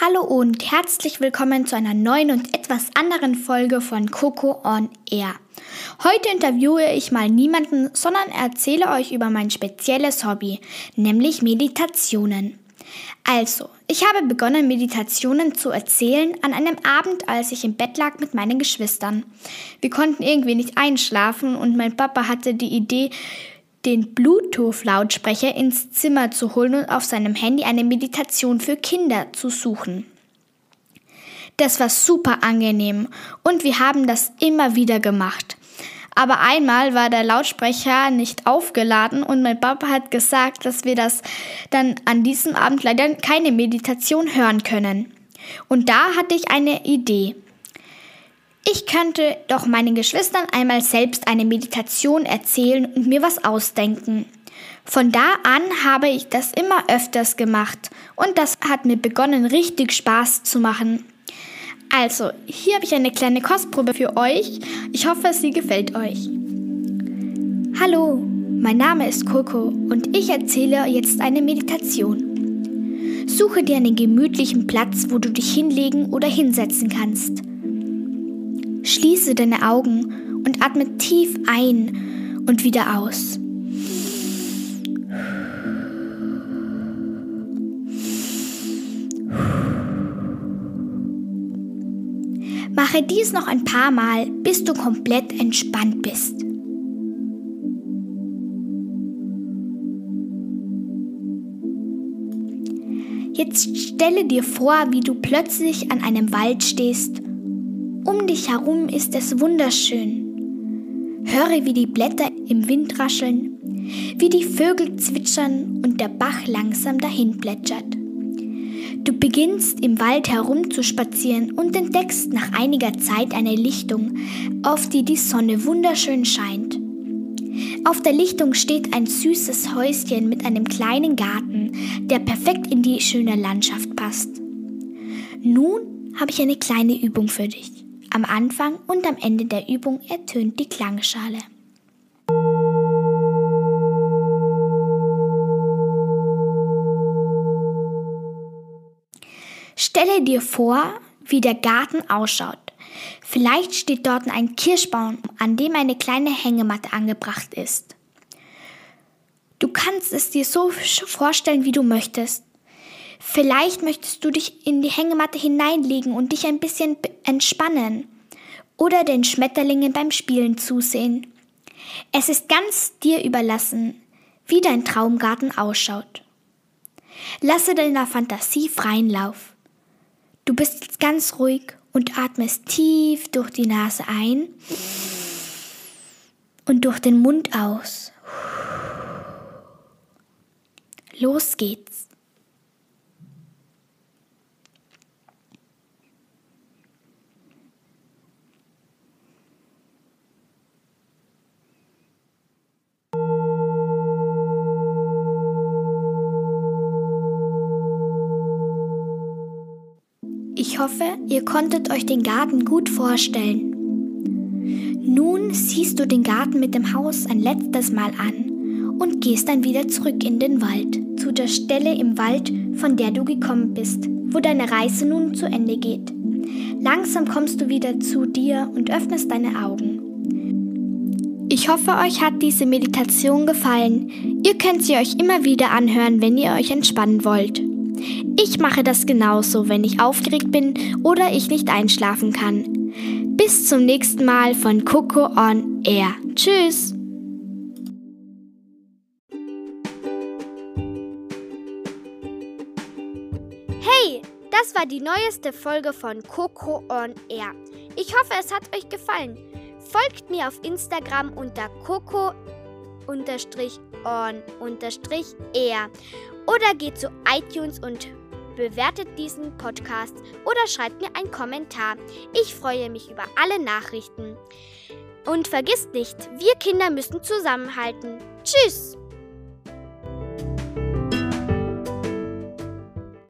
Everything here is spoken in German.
Hallo und herzlich willkommen zu einer neuen und etwas anderen Folge von Coco on Air. Heute interviewe ich mal niemanden, sondern erzähle euch über mein spezielles Hobby, nämlich Meditationen. Also, ich habe begonnen, Meditationen zu erzählen an einem Abend, als ich im Bett lag mit meinen Geschwistern. Wir konnten irgendwie nicht einschlafen und mein Papa hatte die Idee, den Bluetooth-Lautsprecher ins Zimmer zu holen und auf seinem Handy eine Meditation für Kinder zu suchen. Das war super angenehm und wir haben das immer wieder gemacht. Aber einmal war der Lautsprecher nicht aufgeladen und mein Papa hat gesagt, dass wir das dann an diesem Abend leider keine Meditation hören können. Und da hatte ich eine Idee. Ich könnte doch meinen Geschwistern einmal selbst eine Meditation erzählen und mir was ausdenken. Von da an habe ich das immer öfters gemacht und das hat mir begonnen richtig Spaß zu machen. Also, hier habe ich eine kleine Kostprobe für euch. Ich hoffe, sie gefällt euch. Hallo, mein Name ist Coco und ich erzähle jetzt eine Meditation. Suche dir einen gemütlichen Platz, wo du dich hinlegen oder hinsetzen kannst. Schließe deine Augen und atme tief ein und wieder aus. Mache dies noch ein paar Mal, bis du komplett entspannt bist. Jetzt stelle dir vor, wie du plötzlich an einem Wald stehst um dich herum ist es wunderschön. Höre, wie die Blätter im Wind rascheln, wie die Vögel zwitschern und der Bach langsam dahin plätschert. Du beginnst im Wald herumzuspazieren und entdeckst nach einiger Zeit eine Lichtung, auf die die Sonne wunderschön scheint. Auf der Lichtung steht ein süßes Häuschen mit einem kleinen Garten, der perfekt in die schöne Landschaft passt. Nun habe ich eine kleine Übung für dich. Am Anfang und am Ende der Übung ertönt die Klangschale. Stelle dir vor, wie der Garten ausschaut. Vielleicht steht dort ein Kirschbaum, an dem eine kleine Hängematte angebracht ist. Du kannst es dir so vorstellen, wie du möchtest. Vielleicht möchtest du dich in die Hängematte hineinlegen und dich ein bisschen entspannen oder den Schmetterlingen beim Spielen zusehen. Es ist ganz dir überlassen, wie dein Traumgarten ausschaut. Lasse deiner Fantasie freien Lauf. Du bist jetzt ganz ruhig und atmest tief durch die Nase ein und durch den Mund aus. Los geht's. Ich hoffe, ihr konntet euch den Garten gut vorstellen. Nun siehst du den Garten mit dem Haus ein letztes Mal an und gehst dann wieder zurück in den Wald, zu der Stelle im Wald, von der du gekommen bist, wo deine Reise nun zu Ende geht. Langsam kommst du wieder zu dir und öffnest deine Augen. Ich hoffe, euch hat diese Meditation gefallen. Ihr könnt sie euch immer wieder anhören, wenn ihr euch entspannen wollt. Ich mache das genauso, wenn ich aufgeregt bin oder ich nicht einschlafen kann. Bis zum nächsten Mal von Coco on Air. Tschüss! Hey, das war die neueste Folge von Coco on Air. Ich hoffe, es hat euch gefallen. Folgt mir auf Instagram unter Coco on-air oder geht zu iTunes und bewertet diesen Podcast oder schreibt mir einen Kommentar. Ich freue mich über alle Nachrichten. Und vergisst nicht, wir Kinder müssen zusammenhalten. Tschüss!